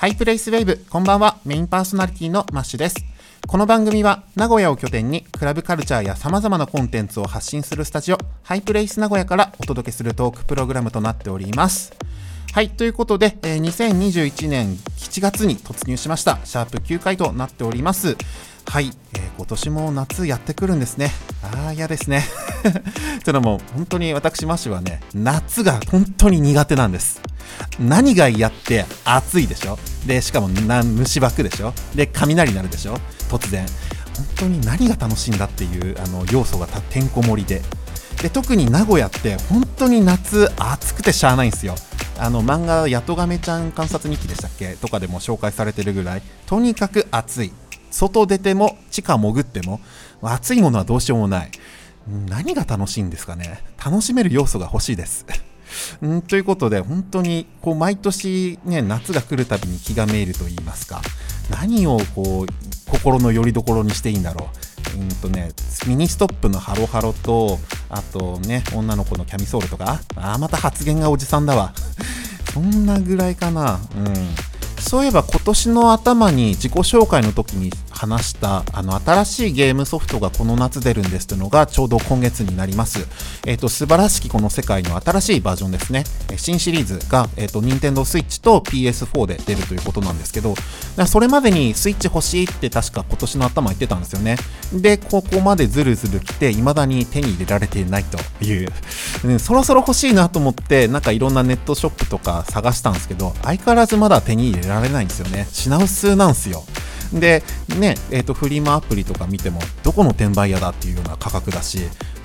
ハイプレイスウェイブ、こんばんは。メインパーソナリティのマッシュです。この番組は名古屋を拠点にクラブカルチャーや様々なコンテンツを発信するスタジオ、ハイプレイス名古屋からお届けするトークプログラムとなっております。はい、ということで、えー2021年7月に突入しました。シャープ9回となっております。はい、えー今年も夏やってくるんですね。ああ、嫌ですね。というのも、本当に私、マッシュはね、夏が本当に苦手なんです。何が嫌って暑いでしょ？で、しかもな虫歯くでしょ？で、雷鳴るでしょ？突然。本当に何が楽しいんだっていうあの要素がてんこ盛りで。で、特に名古屋って本当に夏暑くてしゃあないんですよ。あの漫画「やとがめちゃん観察日記」でしたっけ？とかでも紹介されてるぐらいとにかく暑い外出ても地下潜っても暑いものはどうしようもない。何が楽しいんですかね。楽しめる要素が欲しいです。うんということで本当にこう毎年ね夏が来るたびに気がめいると言いますか。何をこう心の拠り所にしていいんだろう。うんとねミニストップのハロハロとあとね女の子のキャミソールとか。あーまた発言がおじさんだわ。そんなぐらいかな。うん。そういえば今年の頭に自己紹介の時に話したあの新しいゲームソフトがこの夏出るんですというのがちょうど今月になります。えっ、と、素晴らしきこの世界の新しいバージョンですね。新シリーズが、えっ、と、Nintendo Switch と PS4 で出るということなんですけど、それまでにスイッチ欲しいって確か今年の頭言ってたんですよね。で、ここまでずるずる来て、未だに手に入れられていないという、うんそろそろ欲しいなと思って、なんかいろんなネットショップとか探したんですけど、相変わらずまだ手に入れられないんですよね。品薄なんですよ。で、ね、えっ、と、フリマアプリとか見ても、どこの転売屋だっていうような価格だし、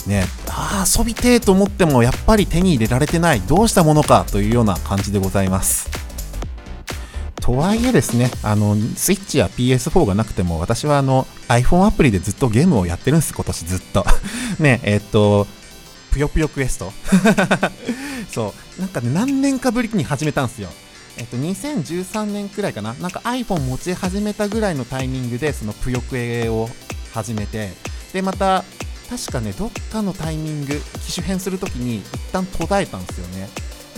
ね、ああ、遊びてえと思っても、やっぱり手に入れられてない、どうしたものかというような感じでございます。とはいえですね、あの、スイッチや PS4 がなくても、私はあの、iPhone アプリでずっとゲームをやってるんです、今年ずっと。ね、えっ、と、ぷよぷよクエスト。そう、なんかね、何年かぶりに始めたんですよ。えっと、2013年くらいかな、なんか iPhone 持ち始めたぐらいのタイミングで、そのぷよクエを始めて、で、また、確かね、どっかのタイミング、機種変するときに、一旦途絶えたんですよね。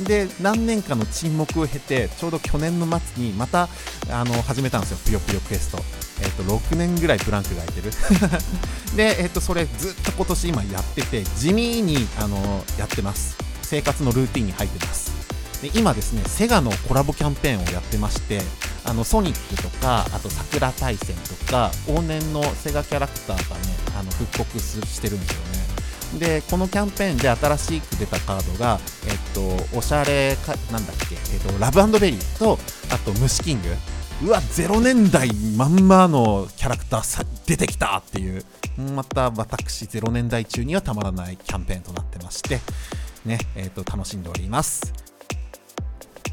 で、何年かの沈黙を経て、ちょうど去年の末にまた、あの、始めたんですよ、ぷよぷよクエスト。えっと、6年ぐらいブランクが空いてる。で、えっと、それずっと今年今やってて、地味に、あの、やってます。生活のルーティンに入ってます。で今ですね、セガのコラボキャンペーンをやってまして、あのソニックとか、あと桜大戦とか、往年のセガキャラクターがね、あの復刻してるんですよね。で、このキャンペーンで新しく出たカードが、えっと、おしゃれか、なんだっけ、えっと、ラブベリーと、あと、虫キング。うわ、0年代まんまのキャラクターさ出てきたっていう、また私、0年代中にはたまらないキャンペーンとなってまして、ね、えっと、楽しんでおります。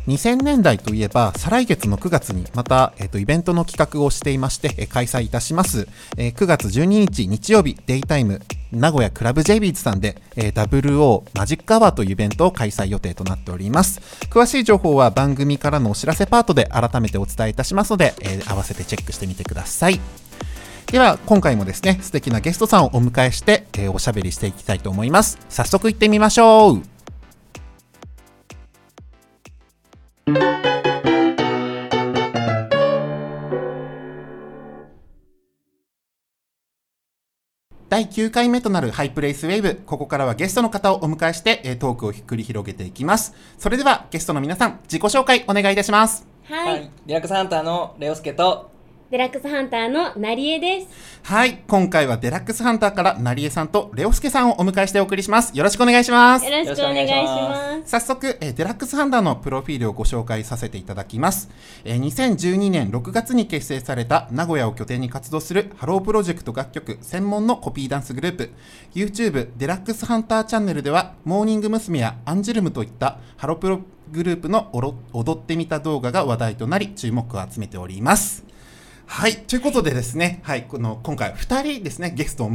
2000年代といえば、再来月の9月にまた、えっとイベントの企画をしていまして、えー開催いたします。えー9月12日日曜日、デイタイム、名古屋クラブ j ビーズさんで、えー WO マジックアワーというイベントを開催予定となっております。詳しい情報は番組からのお知らせパートで改めてお伝えいたしますので、えー合わせてチェックしてみてください。では、今回もですね、素敵なゲストさんをお迎えして、えーおしゃべりしていきたいと思います。早速行ってみましょう。第9回目となるハイプレイスウェーブ。ここからはゲストの方をお迎えして、えートークを繰り広げていきます。それでは、ゲストの皆さん、自己紹介お願いいたします。はい、はい、デラックスハンターのレオスケとデラックスハンターのなりえです。はい、今回はデラックスハンターから、なりえさんとレオスケさんをお迎えしてお送りします。よろしくお願いしますよ。ろしくお願いします。早速、えーデラックスハンターのプロフィールをご紹介させていただきます、えー2012年6月に結成された名古屋を拠点に活動するハロープロジェクト楽曲専門のコピーダンスグループ YouTube デラックスハンターチャンネルではモーニング娘。やアンジュルムといったハロプログループの踊ってみた動画が話題となり注目を集めておりますはい。ということでですね、はい、この、今回2人ですね、ゲストを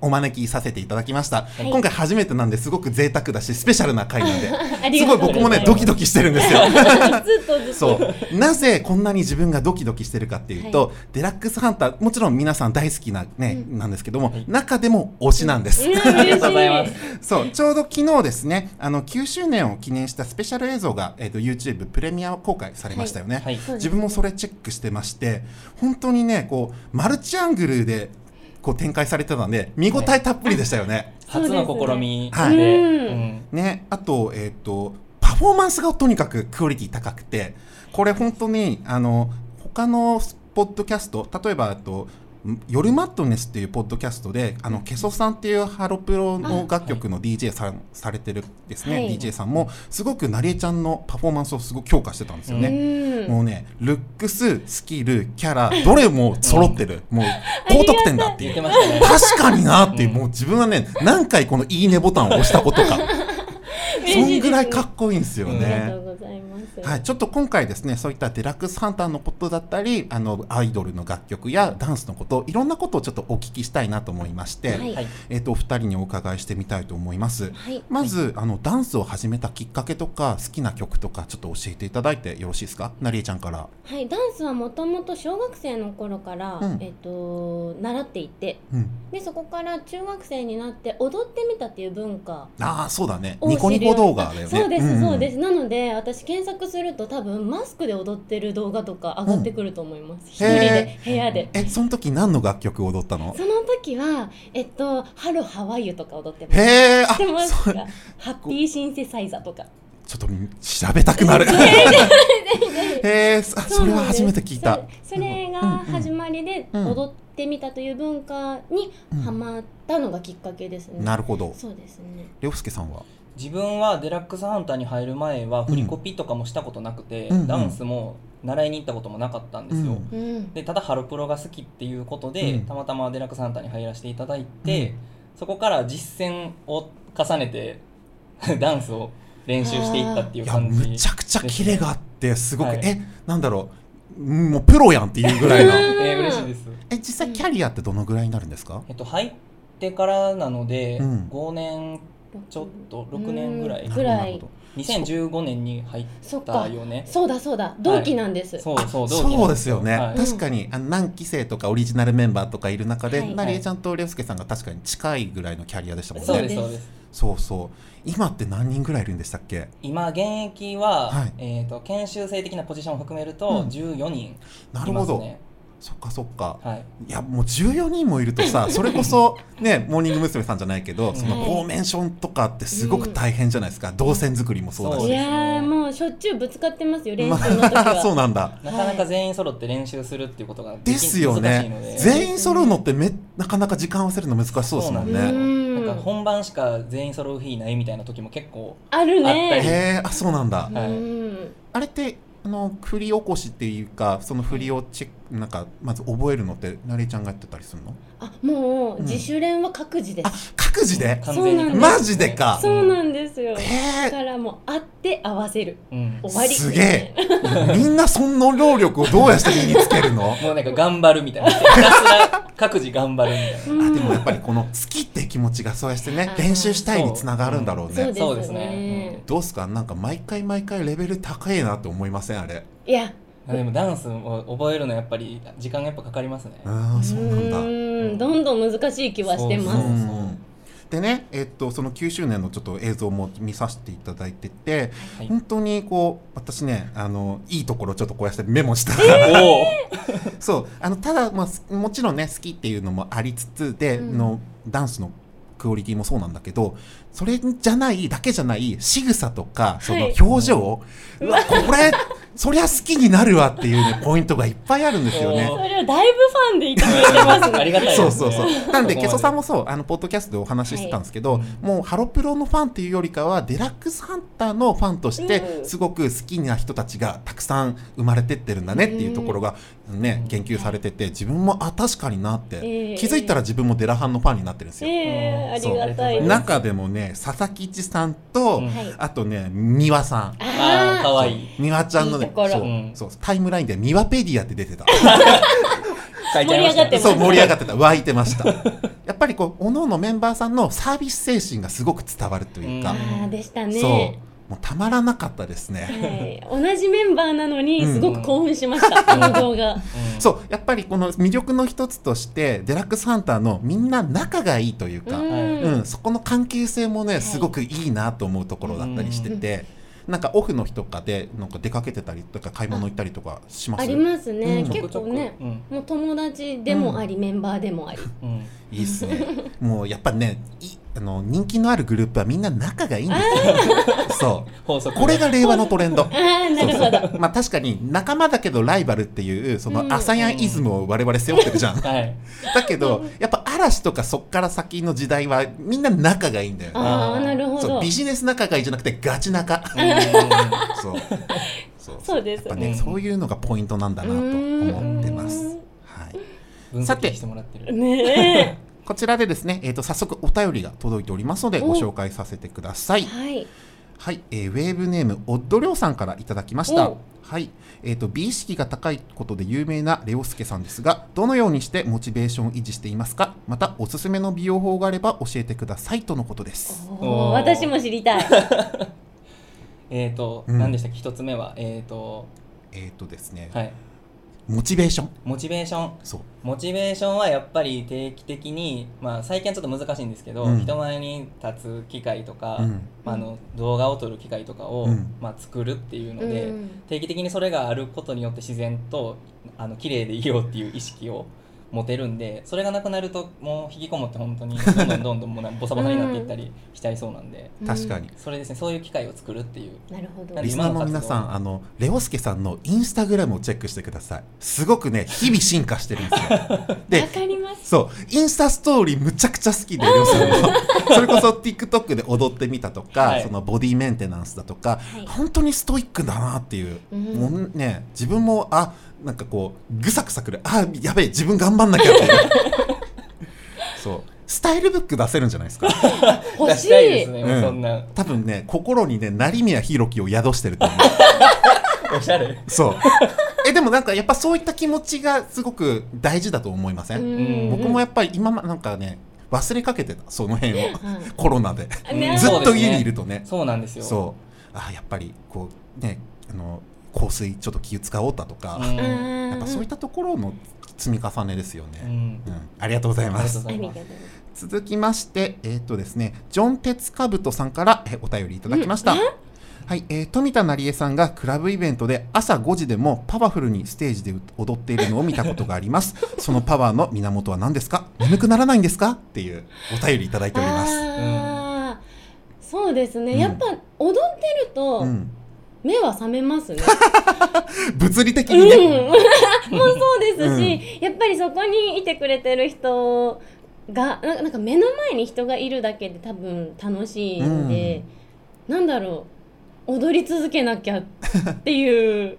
お招きさせていただきました。い今回初めてなんですごく贅沢だし、スペシャルな回なんで、ありすごいがとうございます僕もね、ドキドキしてるんですよ。ずっとずっと。そう。なぜこんなに自分がドキドキしてるかっていうと、デラックスハンター、もちろん皆さん大好きなね、なんですけども、中でも推しなんです。うん、ありがとうございますい。そう、ちょうど昨日ですね、あの9周年を記念したスペシャル映像が、えっ、と YouTube プレミア公開されましたよね。はい自分もそれチェックしてまして、本当にね、こうマルチアングルでこう展開されてたんで、見応えたっぷりでしたよね。初の試みで、はい。うんね、あと、えっ、と、パフォーマンスがとにかくクオリティ高くて、これ本当に、あの、他のポッドキャスト、例えば、あと、夜マットネスっていうポッドキャストで、あの、ケソさんっていうハロプロの楽曲の DJ さん、されてるですね、はい DJ さんも、すごくなりえちゃんのパフォーマンスをすごく評価してたんですよね。うんもうね、ルックス、スキル、キャラ、どれも揃ってる。もう、高得点だっていう。確かになっていう、うんもう自分はね、何回このいいねボタンを押したことか。そんぐらいかっこいいんですよありがとね。うございます。はい、ちょっと今回ですね、そういったデラックスハンターのことだったり、あの、アイドルの楽曲やダンスのこと、いろんなことをちょっとお聞きしたいなと思いまして、はいはい。えっ、と、お二人にお伺いしてみたいと思います。はい。まず、あの、ダンスを始めたきっかけとか、好きな曲とか、ちょっと教えていただいてよろしいですか？なりえちゃんから。はい、ダンスはもともと小学生の頃から、うんえっと習っていてうん。でそこから中学生になって踊ってみたっていう文化ああ、そうだね。をニコニコ動画だよね。そうです、んん。そうです。なので私検索すると多分マスクで踊ってる動画とか上がってくると思います、一人で部屋で。え、その時何の楽曲を踊ったの？その時はえっと「ハロハワイユ」とか踊ってます。へえ、あ知ってますか？ハッピーシンセサイザーとか。ちょっと調べたくなる。へえ、あそれは初めて聞いた。そそれが始まりでうん。踊ってみたという文化にハマったのがきっかけですね、なるほど。そうですね。りょうすけさんは？自分はデラックスハンターに入る前は振りコピとかもしたことなくて、うんうんダンスも習いに行ったこともなかったんですよ。うんうんでただハロプロが好きっていうことで、うんたまたまデラックスハンターに入らせていただいて、そこから実践を重ねて ダンスを練習していったっていいうや、感じむちゃくちゃキレがあって、すごく、はいえ、なんだろう。うんもうプロやんっていうぐらいの。えー嬉しいです。え、実際キャリアってどのぐらいになるんですか？えっと入ってからなので、うん5年ちょっと6年ぐらいうん。ぐらい。なるほど2015年に入っそっかたよね。そうだそうだ。同期なんです、そうそう同期なんそうですよね、はい。確かにあの何期生とかオリジナルメンバーとかいる中で、はい。なりえちゃんとりょうすけさんが確かに近いぐらいのキャリアでしたもんね。そうですそうです。そうそう。今って何人ぐらいいるんでしたっけ？今現役は、はい。えっ、と研修生的なポジションを含めるとうん。14人ないるほど、ますね。そっかそっか。はい。いやもう14人もいるとさ それこそねモーニング娘。さんじゃないけど、ん。そのフォーメーションとかってすごく大変じゃないですか、動線作りもそうだし、いやもうしょっちゅうぶつかってますよ練ま習の時は、あそうなんだ。なかなか全員揃って練習するっていうことができすよね難しいので。全員揃うのってめなかなか時間合わせるの難しそうですもんね。うなんか本番しか全員揃う日ないみたいな時も結構あるあったねり。へえあそうなんだ、はい。うん。あれってあの振り起こしっていうかその振りをチェックなんかまず覚えるのってなりえちゃんがやってたりするの？あもう自主練は各自です、あ各自で？完全に。そうなんマジでか？そうなんですよ、へえだからもう会って合わせる。うん、終わり。すげえ。みんなその労力をどうやって身につけるの？もうなんか頑張るみたいな。ひたすら各自頑張るみたいな。うん。あでもやっぱりこの好きって気持ちがそうやってね練習したいにつながるんだろうね。そうですそうですね。ねどうすか？なんか毎回毎回レベル高いなって思いません？あれ。いやでもダンスを覚えるのやっぱり時間がやっぱかかりますね。ああそうなんだ。ーん。どんどん難しい気はしてそうますう。んでね、えっと、その9周年のちょっと映像も見させていただいてて、はい。本当にこう私ねあのいいところちょっとこうやってメモした。から、お おそう。あのただ、まあ、すもちろんね好きっていうのもありつつで、うん。のダンスのクオリティもそうなんだけどそれじゃないだけじゃない仕草とかそのはい。表情、うわ。これそりゃ好きになるわっていうね ポイントがいっぱいあるんですよね。お。それはだいぶファンでいてくれてますね。ありがたいですねそうそうそう。なんで、ケソさんもそう、あの、ポッドキャストでお話ししてたんですけど、はい。もう、ハロプロのファンっていうよりかは、デラックスハンターのファンとして、うん。すごく好きな人たちがたくさん生まれてってるんだねっていうところが、ね、言及されてて、自分も、あ、確かになって、ええ。気づいたら自分もデラハンのファンになってるんですよ。ええありがたいです。中でもね、佐々木一さんと、あとね、美輪さん。ああかわい。い美輪ちゃんのねころそうタイムラインで美輪ペディアって出てた。盛り上がってますそう盛り上がってた。湧いてました。やっぱりこう各々メンバーさんのサービス精神がすごく伝わるというか、でしたね。そう。もうたまらなかったですね、はい、同じメンバーなのにうん。すごく興奮しました、この動画。うん そう。やっぱりこの魅力の一つとしてデラックスハンターのみんな仲がいいというか、ううん。んそこの関係性もねい。すごくいいなと思うところだったりしてて、なんかオフの日とかでなんか出かけてたりとか買い物行ったりとかします？ありますね、うん。結構ねうん。もう友達でもあり、メンバーでもあり。うん。いいっすね。もうやっぱねいあの人気のあるグループはみんな仲がいいんですよ。そう。これが令和のトレンド。ああなるほど。まあ確かに仲間だけどライバルっていうそうん。のアサヤンイズムを我々背負ってるじゃん、はい。だけどやっぱ嵐とかそっから先の時代はみんな仲がいいんだよね。ああなるほど。そうビジネス仲がいいじゃなくてガチ仲。そう。そう。そうですやっぱね、うんそういうのがポイントなんだなと思ってます。はい。分さて析してもらってる。ね こちらでですね、えー、と早速お便りが届いておりますのでおご紹介させてください。え。はい。はい、えーウェーブネームオッドリョウさんからいただきました。お。はい、えー、と美意識が高いことで有名なレオスケさんですが、どのようにしてモチベーションを維持していますか？またおすすめの美容法があれば教えてくださいとのことです。私も知りたい。えっとうん。何でしたっけ？一つ目は。えっと。えっ、とですね、はいモチベーション。モチベーション。そう。モチベーションはやっぱり定期的に、まあ、最近はちょっと難しいんですけど、うん。人前に立つ機会とか、うん。まあ、あの動画を撮る機会とかを、うん。まあ、作るっていうので、うん。定期的にそれがあることによって自然とあの綺麗でいようっていう意識を持てるんでそれがなくなるともう引きこもって本当にどんどんどんどんもうなんかボサボサになっていったりしちゃいそうなんで、確かに。それですね。そういう機会を作るっていう。なるほど。リスナーの皆さん、あのレオスケさんのインスタグラムをチェックしてください。すごくね、日々進化してるんですよ。でわ、かります。そう、インスタストーリーむちゃくちゃ好きで、レオさんの。それこそ TikTok で踊ってみたとか、はい。そのボディメンテナンスだとか、はい。本当にストイックだなっていう。うん。もうね、自分も、あ、なんかこう、ぐさぐさくる。あ、やべえ、自分頑張んなきゃって。そう。スタイルブック出せるんじゃないですか。欲し出したいですいね、うんそんな多分ね、心にね、成宮弘樹を宿してると思う。おしゃれそう。え、でもなんかやっぱそういった気持ちがすごく大事だと思いません、うん僕もやっぱり今まなんかね、忘れかけてた、その辺を。はいコロナで。ねずっと家にいるとね。そうなんですよそう。あ、やっぱりこう、ね、あの、香水ちょっと気を使おうだとか、うん。うんやっぱそういったところの積み重ねですよね。うん。うん、ありがとうございます。続きまして、えっ、とですね、ジョン・テツカブトさんからえお便りいただきました。うん。はい、えー富田成恵さんがクラブイベントで朝5時でもパワフルにステージで踊っているのを見たことがあります。そのパワーの源は何ですか？眠くならないんですか？っていうお便りいただいております。あー。そうですね、うんやっぱ踊ってるとうん、目は覚めますね。物理的うん、にね。もうそうですし、やっぱりそこにいてくれてる人がななんか目の前に人がいるだけで多分楽しいんで、なんだろう踊り続けなきゃっていう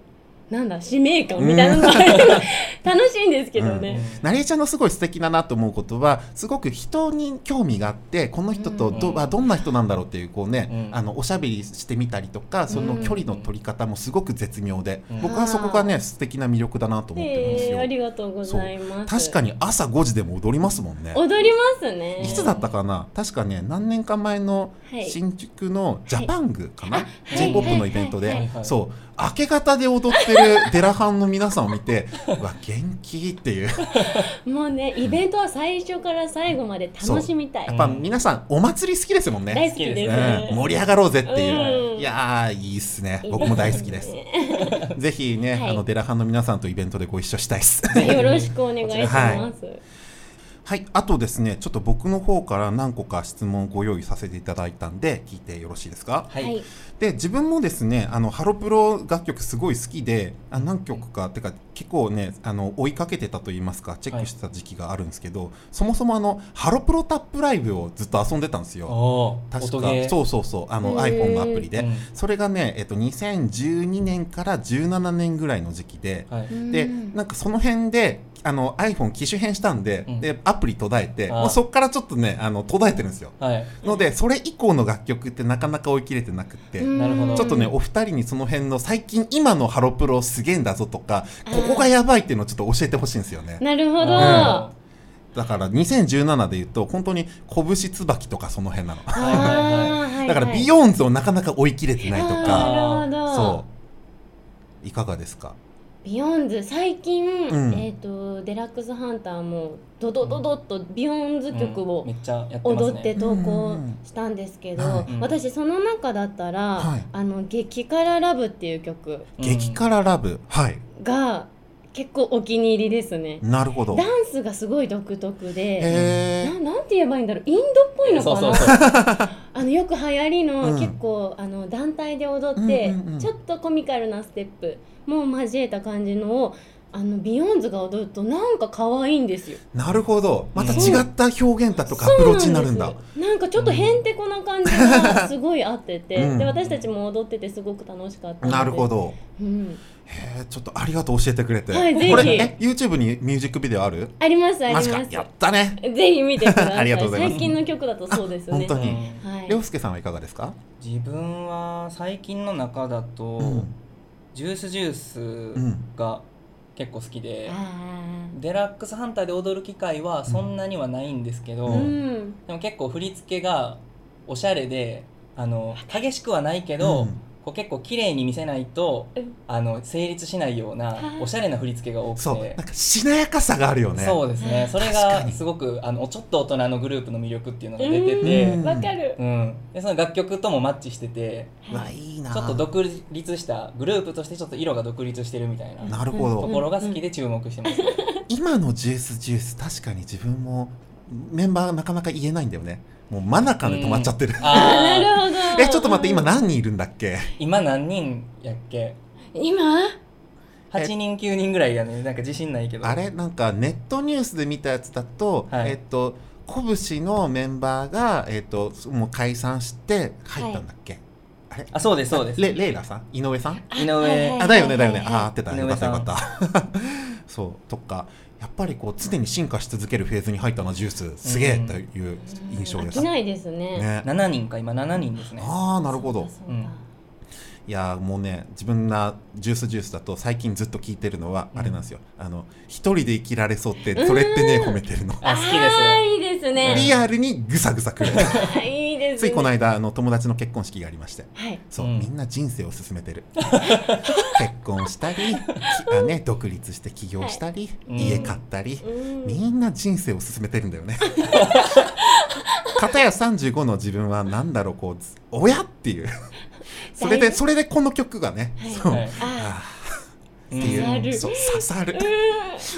なんだ使命感みたいなのが 楽しいんですけどね。成江ちゃんのすごい素敵だなと思うことはすごく人に興味があってこの人とど,、うんあどんな人なんだろうっていうこうね、うん。あのおしゃべりしてみたりとかその距離の取り方もすごく絶妙で、うん。僕はそこがね素敵な魅力だなと思ってるんですよ。えーありがとうございます。確かに朝5時でも踊りますもんね。踊りますね。いつだったかな？確かね何年か前のはい。新宿のジャパングかな、はい。j p o p のイベントで、はい。はい。はい。そう明け方で踊ってるデラハンの皆さんを見て うわ元気っていう。もうねイベントは最初から最後まで楽しみたい。やっぱ皆さんお祭り好きですもんね、大好きです。うね。ん、盛り上がろうぜっていう、うん。いやーいいっすね。僕も大好きです。ぜひね、はい。あのデラハンの皆さんとイベントでご一緒したいです。よろしくお願いします。はい、あとですね、ちょっと僕の方から何個か質問をご用意させていただいたんで、聞いてよろしいですか？はい、はい。で、自分もですね、あのハロプロ楽曲すごい好きで、あ何曲かってか結構ね、あの追いかけてたと言いますか、チェックしてた時期があるんですけど、そもそもあのハロプロタップライブをずっと遊んでたんですよ。確か。そうそうそう。あの iPhone のアプリで、うん。それがね、えっと、2012年から17年ぐらいの時期で、はい。でうん。なんかその辺であの iPhone 機種変したんで,、うん。でアプリ途絶えてもうそこからちょっとねあの途絶えてるんですよ。はい。のでそれ以降の楽曲ってなかなか追い切れてなくって、うんなるほど。ちょっとねお二人にその辺の最近今のハロプロすげえんだぞとかここがやばいっていうのをちょっと教えてほしいんですよね。なるほど、うん。だから2017で言うと本当に拳椿とかその辺なの。だからビンヨーンズをなかなか追い切れてないとか。なるほど。そう。いかがですか？ビヨンズ最近、ん。えっ、とデラックスハンターもドドドドッとビヨンズ曲を踊って投うんうん稿うんしたんですけど、はいうん。私その中だったら「はい。あの激辛ラブ」っていう曲。うん。激辛ラブ？はい。が結構お気に入りですね。なるほど。ダンスがすごい独特で、へななんて言えばいいんだろう。インドっぽいのかな。そうそうそうあのよく流行りの、うん。結構あの団体で踊って、ちょっとコミカルなステップも交えた感じのをあのビヨンズが踊るとなんか可愛いんですよ。なるほど。また違った表現だとかアプローチになるんだ。なんなんかちょっとへんてこな感じがすごいあってて、うん。で私たちも踊っててすごく楽しかったなるほ、ど。うん、へえちょっとありがとう教えてくれて、はいぜひ。これえ YouTube にミュージックビデオある？ありますあります。やったね。ぜひ見てください。ありがとうございます。最近の曲だとそうですね。あ本当に。うんはい。りょうすけさんはいかがですか、自分は最近の中だと、うん。ジュースジュースが結構好きで、あデラックスハンターで踊る機会はそんなにはないんですけど、ーうん。でも結構振り付けがおしゃれであの激しくはないけど、うんこう結構綺麗に見せないと、うん。あの成立しないようなはい。おしゃれな振り付けが多くて。そう。なんかしなやかさがあるよね。そうですね。それがに。すごくあのちょっと大人のグループの魅力っていうのが出てて、うん。わかる。うん。でその楽曲ともマッチしててうわいいな。ちょっと独立したグループとしてちょっと色が独立してるみたいななるほど、ところが好きで注目してます、今のジュースジュース確かに自分もメンバーなかなか言えないんだよねもう真ん中で止まっちゃってる、なあー。るほど。えちょっと待って今何人いるんだっけ？今何人やっけ？今？8人9人ぐらいやね。なんか自信ないけど。あれ？なんかネットニュースで見たやつだと、はい。えっと拳のメンバーが、えっともう解散して入ったんだっけ、あれあそうですそうです。レレイラさん？井上さん？井上。はいはいあだよねだよね、はいはいあ合ってた。よかったよかった。そうとかやっぱりこう常に進化し続けるフェーズに入ったなジュース。すげえという印象です、飽きないですね。ね。7人か今7人ですね。ああなるほど。いやーもうね自分がジュースジュースだと最近ずっと聞いてるのはうん。あれなんですよ、あの一人で生きられそうってそれってね褒めてるの。あ好きです。いいですね。リアルにぐさぐさくる。いいね。ついこの間あの友達の結婚式がありまして。はい。そう、うん。みんな人生を進めてる。結婚したりき あ、ね、独立して起業したり、はい。家買ったり、うん。みんな人生を進めてるんだよね。片や35の自分は何だろうこうず親っていう。それでそれでこの曲がね、はい。そう、はい。あうん。ーっていう。刺さる。そう刺さる。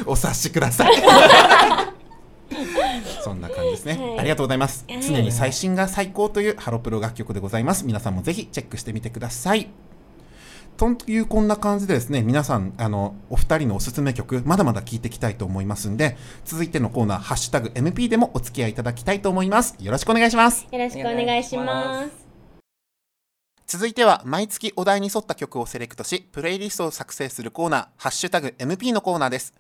お察しくださいそんな感じですね、はい。ありがとうございます、はい常に最新が最高というハロプロ楽曲でございます。皆さんもぜひチェックしてみてください。というこんな感じでですね皆さんあのお二人のおすすめ曲まだまだ聞いていきたいと思いますんで続いてのコーナー「ハッシュタグ #MP」でもお付き合いいただきたいと思います。よろしくお願いします。よろしくお願いします続いては毎月お題に沿った曲をセレクトしプレイリストを作成するコーナー「ハッシュタグ #MP」のコーナーです。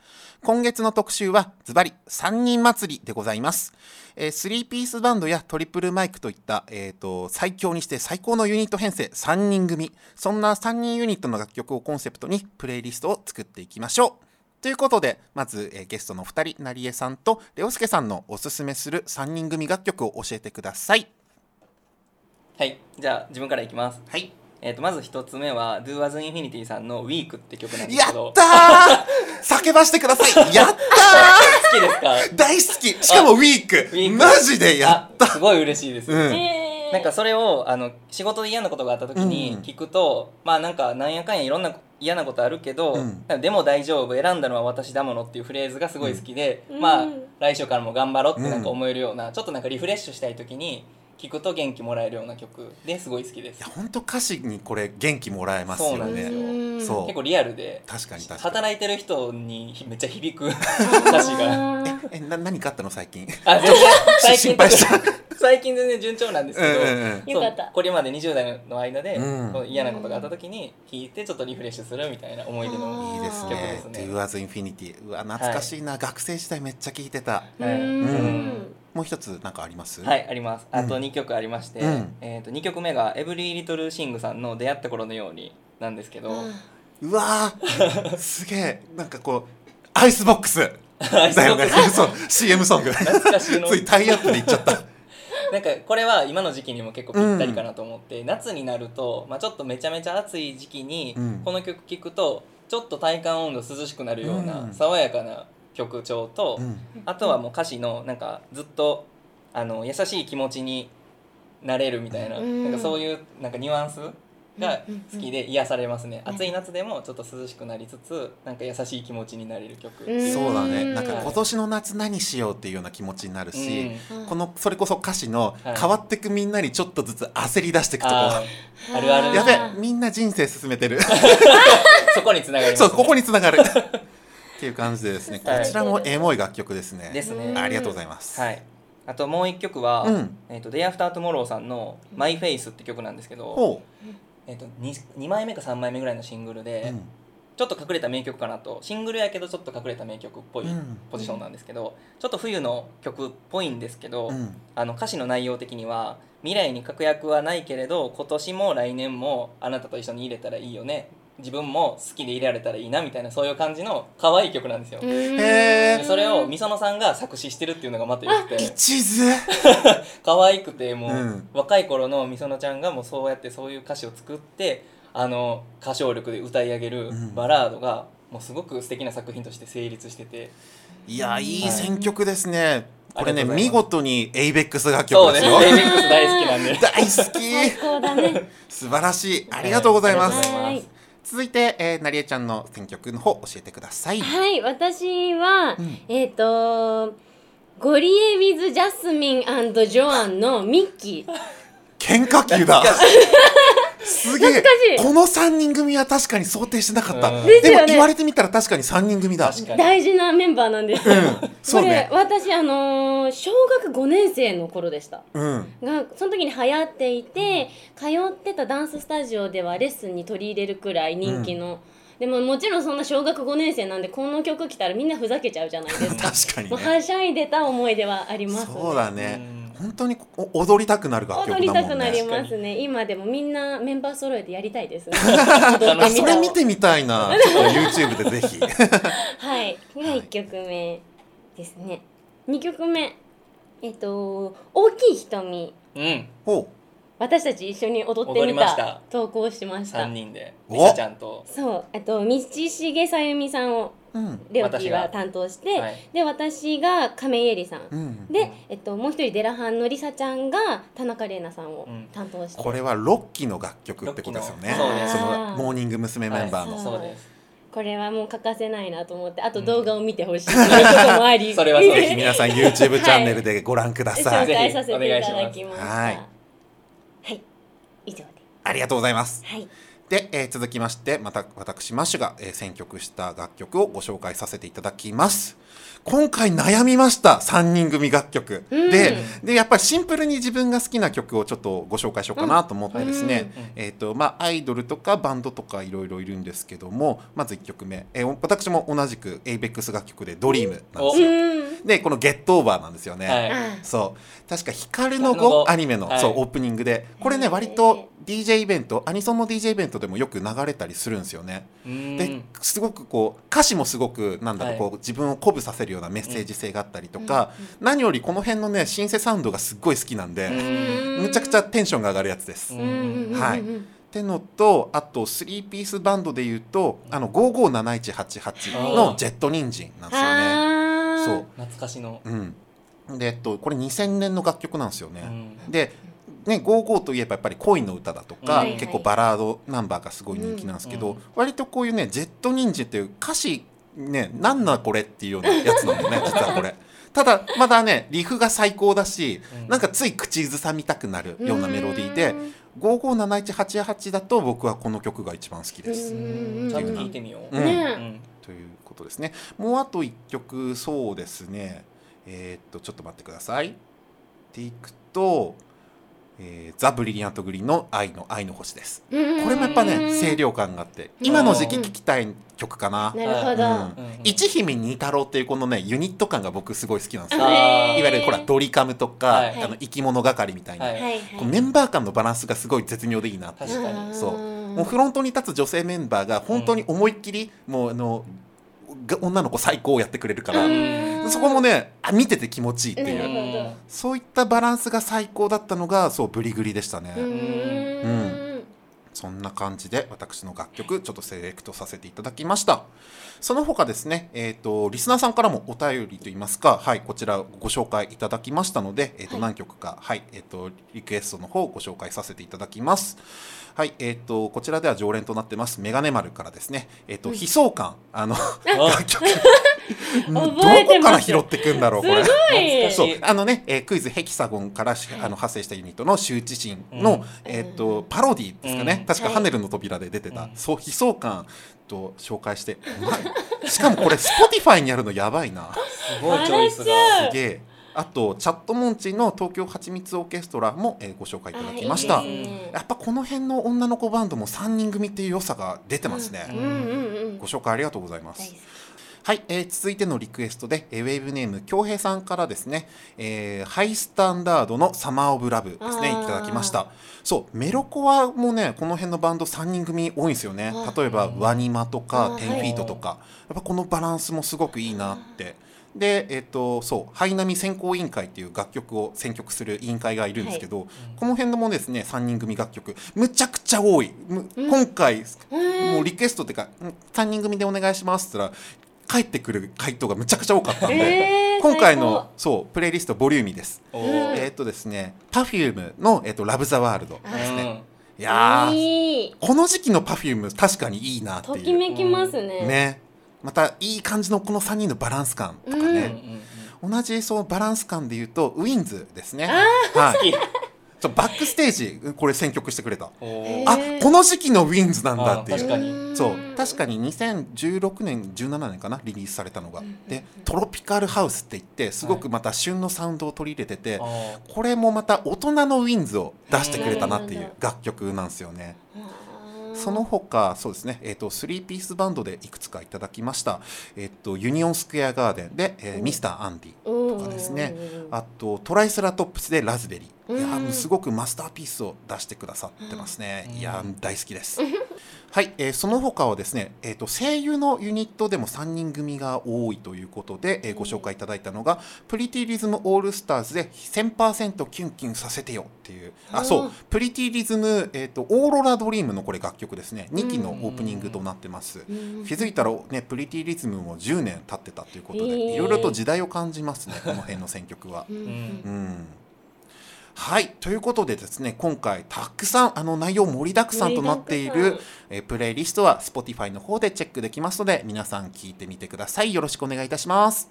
今月の特集はズバリ3人祭りでございます、えー、3ピースバンドやトリプルマイクといった、えー、と最強にして最高のユニット編成3人組。そんな3人ユニットの楽曲をコンセプトにプレイリストを作っていきましょう。ということでまず、えーゲストの2人成江さんとレオスケさんのおすすめする3人組楽曲を教えてください。はいじゃあ自分からいきます。はい。えー、とまず一つ目は Do As Infinity さんの「Week」って曲なんですやっけどたー！叫ばしてください。やった好きですか？ー大好き。しかもウィークウィークマジでやっあすごい嬉しいです、うん。えー。なんかそれをあの仕事で嫌なことがあった時にうん。聞くと、まあなんかなんやかんやいろんな嫌なことあるけど、うん。でも大丈夫。選んだのは私だものっていうフレーズがすごい好きで、うん。まあうん来週からも頑張ろうってなんか思えるような、ちょっとなんかリフレッシュしたい時に聞くと元気もらえるような曲ですごい好きです。いや本当歌詞にこれ元気もらえますよそうなんですね結構リアルで。確かに確かに。働いてる人にめっちゃ響く 歌詞が。あーえな何かあったの最近？あ全然。最近 最近全然順調なんですけど、これまで20代の間で、うん。嫌なことがあった時に聴いてちょっとリフレッシュするみたいな思い出のいいです曲ねですね。Do As Infinity うわ懐かしいな、学生時代めっちゃ聞いてた。うはいんもう一つなんかあります？はいあります。あと2曲ありまして、うん。えー、と2曲目が「Every Little Thing さんの「出会った頃のように」なんですけど、あうわー すげえ。なんかこうアイスボックスだよね。そう CM ソング。懐かしの。ついタイアップで言っちゃった。なんかこれは今の時期にも結構ぴったりかなと思って、夏になると、まあ、ちょっとめちゃめちゃ暑い時期にうん。この曲聴くとちょっと体感温度涼しくなるよううなん。爽やかな曲調と、うん。あとはもう歌詞のなんかずっとあの優しい気持ちになれるみたいな,、うん。なんかそういうなんかニュアンスが好きでで癒されますね、うん。暑い夏でもちょっと涼しくなりつつなんか優しい気持ちになれる曲、うんそうだね。うん。なんか今年の夏何しようっていうような気持ちになるし、うん。このそれこそ歌詞のはい。変わってくみんなにちょっとずつ焦り出していくとこ、あるある。やべみんな人生進めてる。そこにつながります、そうここにつながるっていう感じでですねこ はいちらもエモい楽曲ですね。ですね。うんありがとうございます、はい。あともう一曲は、うん。えー、と Day After Tomorrow さんの「My Face」って曲なんですけど、ほえー、と 2, 2枚目か3枚目ぐらいのシングルう、で、うん。ちょっと隠れた名曲かなとシングルやけどちょっと隠れた名曲っぽいうん。ポジションなんですけど、ちょっと冬の曲っぽいんですけど、うん。あの歌詞の内容的には未来に確約はないけれど今年も来年もあなたと一緒に入れたらいいよね自分も好きでいられたらいいなみたいなそういう感じの可愛い曲なんですよ。へでそれをみそのさんが作詞してるっていうのがまたよくて。一途。可愛くてもう、うん。若い頃のみそのちゃんがもうそうやってそういう歌詞を作ってあの歌唱力で歌い上げるうん。バラードがもうすごく素敵な作品として成立してて。いやいい選曲ですね。これね見事にエイベックス楽そうです。よエイベックス大好きなんで。大好最き高だね。素晴らしい。ありがとうございます続いて、えー、なりえちゃんの選曲の方教えてください。はい私は、うん。えっ、とゴリエ・ウィズ・ジャスミンジョアンのミッキー。喧嘩球だ すげえ。懐かしい。この3人組は確かに想定してなかった、うん。でも言われてみたら確かに3人組だ。大事なメンバーなんですよ、そうこれね私あのー小学5年生の頃でした。うん。がその時に流行っていて通ってたダンススタジオではレッスンに取り入れるくらい人気の、でももちろんそんな小学5年生なんでこの曲来たらみんなふざけちゃうじゃないですか。確かにもうねはしゃいでた思い出はあります、そうだね。うん本当にお踊りたくなる楽曲だもんね。踊りたくなりますね。今でもみんなメンバー揃えてやりたいです。ねそれ見てみたいな。ちょっと YouTube でぜひ。はい。が1曲目ですね。2曲目。えっと「大きい瞳。うん。ほ」私たち一緒に踊ってみたました。投稿しました。3人で。お。りさちゃんと。そう。あと道重さゆみさんをううん。レオキーは私が。担当して、はい。で私が亀井絵里さん、うん。で、えっと、もう一人デラハンのりさちゃんが田中玲奈さんをうん。担当して、これは6期の楽曲ってことですよね。そうです。そのモーニング娘。メンバーの、はい。そう。です。これはもう欠かせないなと思ってあと動画を見てほしい。っていうこともあり、それはぜひ皆さん YouTube チャンネルでご覧ください、紹介させていただきましはい以上でありがとうございます。はい。で、えー続きましてまた私マッシュが、えー選曲した楽曲をご紹介させていただきます今回悩みました3人組楽曲、うん。ででやっぱりシンプルに自分が好きな曲をちょっとご紹介しようかなと思ってですね、うん。えーとまあ、アイドルとかバンドとかいろいろいるんですけどもまず1曲目、えー私も同じく ABEX 楽曲で「ドリームなんですよ、うん。でこの「ゲットオーバーなんですよね、はい。あそう。確か「光の碁」碁アニメの、はい。そうオープニングで。これね割と DJ イベントアニソンの DJ イベントでもよく流れたりするんですよね。うん。ですごくこう歌詞もすごくなんだろう、はい。こう自分を鼓舞させるようなメッセージ性があったりとか、何よりこの辺のねシンセサウンドがすっごい好きなんで、うん。むちゃくちゃテンションが上がるやつです。はい。ってのとあと3ピースバンドでいうとあの557188のジェットニンジンなんですよね。そう。懐かしの。うん、で、えっと、これ2000年の楽曲なんですよね。うん。で、ね、55といえばやっぱり恋の歌だとか、結構バラードナンバーがすごい人気なんですけど、うん割とこういうね「ジェットニンジン」っていう歌詞ねなんだこれっていうようなやつなんだよね 実はこれ。ただまだねリフが最高だし、うんなんかつい口ずさみたくなるようなメロディーでうん「557188」だと僕はこの曲が一番好きです。うんちゃんと聞いてみよううんねうんということですね。もうあと1曲そうですね。えーっとちょっと待ってください。っていくとえーザ・ブリリアント・グリーンの愛の愛の星です。ここれもやっぱね清涼感があって今の時期聴きたい曲かな、なるほど、うん。うん。一姫二太郎っていうこのねユニット感が僕すごい好きなんですよ。いわゆるほらドリカムとか、はい。あの生き物係みたいな、はい。こうメンバー間のバランスがすごい絶妙でいいな。って確かに。そう。もうフロントに立つ女性メンバーが本当に思いっきり、もうあのが女の子最高をやってくれるから、うんそこもねあ見てて気持ちいいっていう、そういったバランスが最高だったのがそうブリグリでしたね、うーん。そんな感じで私の楽曲ちょっとセレクトさせていただきました。その他ですね、えー、とリスナーさんからもお便りといいますか、はい、こちらご紹介いただきましたので、えーとはい。何曲か、はいえー、とリクエストの方をご紹介させていただきます。はい、えー、とこちらでは常連となってますメガネ丸からですね、えーと悲壮感。あの 楽曲覚えてます。から拾ってくんだろうこれ。すごい。そう。あのね、えークイズヘキサゴンからし、あの派生したユニットの羞恥心の、うん。えっ、とパロディですかね、うん。確かはい。ハネルの扉で出てた、うん。そう悲壮感と紹介して、うしかもこれ Spotify にあるのやばいな。すごいチョイスが。すげえ。あとチャットモンチの東京はちみつオーケストラも、えーご紹介いただきました。あいいやっぱこの辺の女の子バンドも3人組っていう良さが出てますね、うんうんうんご紹介ありがとうございます、はい、えー続いてのリクエストで、えーウェーブネーム恭平さんからですね、えーハイスタンダードのサマーオブラブですねいただきました。そうメロコアもねこの辺のバンド3人組多いんですよね。あ例えばワニマとかあー10フィートとか。やっぱこのバランスもすごくいいなって。でえっ、とそうハイナミ選考委員会っていう楽曲を選曲する委員会がいるんですけど、この辺のもですね3人組楽曲。むちゃくちゃ多い。むうん。今回うんもうリクエストっていうかうん3人組でお願いしますって言ったら返ってくる回答がむちゃくちゃ多かったんで、えー今回のそうプレイリストボリューミーです。えーっとですね Perfume の、えーっとラブ・ザ・ワールドですね。うん。いやーいい。この時期の Perfume 確かにいいなっていう。ときめきますね。ね。またいい感じのこの3人のバランス感とかうんうんね、同じそうバランス感で言うと w-inds.ですね。あはい。 Backstage これ選曲してくれた。あー。この時期の w-inds.なんだっていう。あ確。かに。そう。確かに2016年17年かなリリースされたのが、うん。でトロピカルハウスって言ってすごくまた旬のサウンドを取り入れてて、これもまた大人の w-inds.を出してくれたなっていう楽曲なんですよね。その他そうですね、えー、と3ピースバンドでいくつかいただきました、えー、と UNISON SQUARE GARDEN で、えーうん。 Mr. Andy ととかですね。あと TRICERATOPS でラズベリー。いやすごく masterpiece を出してくださってますね、うん。いやー大好きです はい、えーその他はですね、えー、と声優のユニットでも3人組が多いということで、えーご紹介いただいたのがプリティリズムオールスターズで1000%キュンキュンさせてよっていうあうんそうプリティリズム、えー、とオーロラドリームのこれ楽曲ですね。2期のオープニングとなってます、気気づいたらねプリティリズムも10年経ってたということで、いろいろと時代を感じますねこの辺の選曲は。うん。うんはい。ということでですね今回たくさんあの内容盛りだくさんとなっているえープレイリストは Spotify の方でチェックできますので皆さん聞いてみてください。よろしくお願いいたします。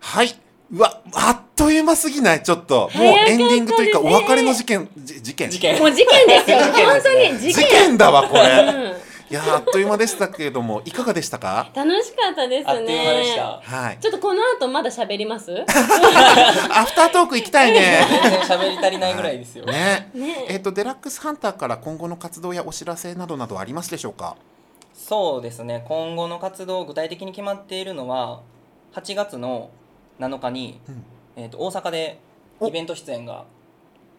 はい。うわあっという間すぎない？ちょっと。もうエンディングというかお別れの事件。じ事件。事件もう事件ですよ本当に事件だわこれ。うんいやあっという間でしたけれどもいかがでしたか？楽しかったですね。あっという間でした。はい。ちょっとこの後まだ喋ります？アフタートーク行きたいね。全 然喋り足りないぐらいですよ。ね。ね。えっ、とデラックスハンターから今後の活動やお知らせなどなどありますでしょうか？そうですね。今後の活動具体的に決まっているのは8月の7日に、うん。えー、と大阪でおイベント出演が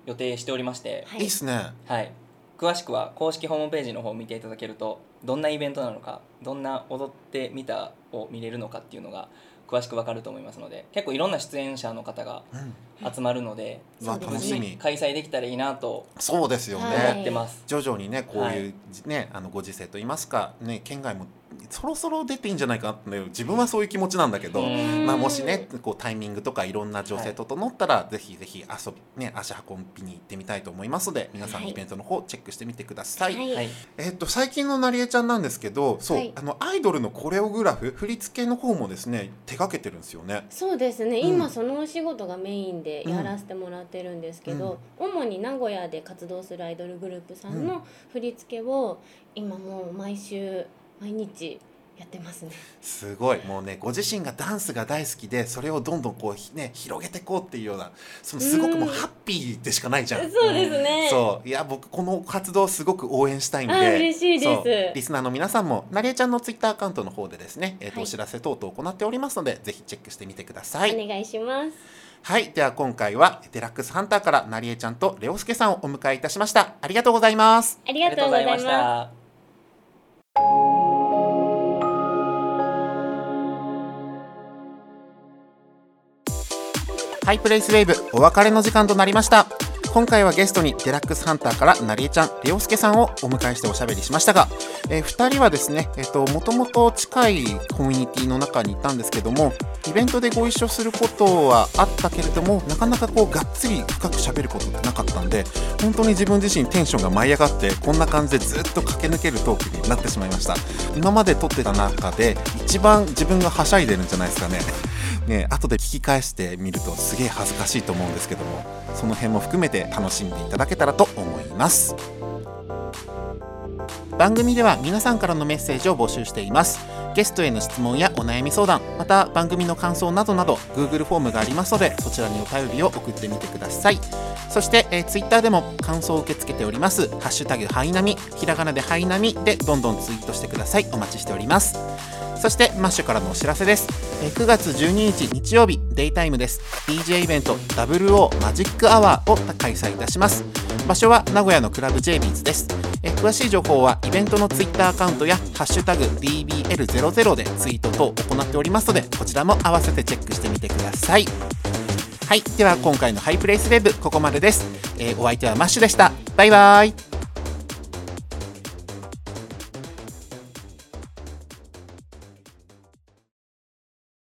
予定しておりまして、はい。いいっすね。はい、詳しくは公式ホームページの方を見ていただけるとどんなイベントなのかどんな踊ってみたを見れるのかっていうのが詳しくわかると思いますので結構いろんな出演者の方がうん。集まるので、うですね楽しみ。開催できたらいいなとそうですよね、はい思ってます。徐々にねこういう、ねあのご時世といいますかね県外もそろそろ出ていいんじゃないかって自分はそういう気持ちなんだけど、うん。まあ、もしねこうタイミングとかいろんな情勢整ったら、ぜひぜひ遊びね足運びに行ってみたいと思いますので皆さんはい。イベントの方チェックしてみてください。はい。はい、えっと最近のなりえちゃんなんですけどそう、はい。あのアイドルのコレオグラフ振り付けの方もですね手掛けてるんですよね。そうですね、うん。今そのお仕事がメインでやらせてもらってるんですけど、主に名古屋で活動するアイドルグループさんの振り付けを今もう毎週毎日やってますね。すごい。もうねご自身がダンスが大好きでそれをどんどんこうひね広げていこうっていうようなそのすごくもうハッピーでしかないじゃん。そうですね。そう。いや僕この活動すごく応援したいんであ嬉しいです。リスナーの皆さんもなりえちゃんのツイッターアカウントの方でですね、えーとはいお知らせ等々行っておりますのでぜひチェックしてみてください。お願いします。はい。では今回はデラックスハンターからなりえちゃんとレオスケさんをお迎えいたしました。ありがとうございます。ありがとうございましたハイプレイスウェーブお別れの時間となりました今回はゲストにデラックスハンターからなりえちゃん、レオスケさんをお迎えしておしゃべりしましたが、えー、2人はですね、えっ、と、もともと近いコミュニティの中にいたんですけども、イベントでご一緒することはあったけれども、なかなかこう、がっつり深く喋ることってなかったんで、本当に自分自身テンションが舞い上がって、こんな感じでずっと駆け抜けるトークになってしまいました。今まで撮ってた中で、一番自分がはしゃいでるんじゃないですかね。ね、後で聞き返してみるとすげえ恥ずかしいと思うんですけどもその辺も含めて楽しんでいただけたらと思います。番組では皆さんからのメッセージを募集しています。ゲストへの質問やお悩み相談また番組の感想などなど Google フォームがありますのでそちらにお便りを送ってみてください。そして、えー、Twitter でも感想を受け付けております。ハッシュタグハイナミひらがなでハイナミでどんどんツイートしてください。お待ちしております。そしてマッシュからのお知らせです。9月12日日曜日デイタイムです。DJ イベント WO マジックアワーを開催いたします。場所は名古屋のクラブ j ビーズです。え詳しい情報はイベントのツイッターアカウントや「ハッシュタグ #DBL00」でツイート等を行っておりますのでこちらも合わせてチェックしてみてください。はいでは今回のハイプレイスウェブここまでです、えーお相手はマッシュでした。バイバーイ。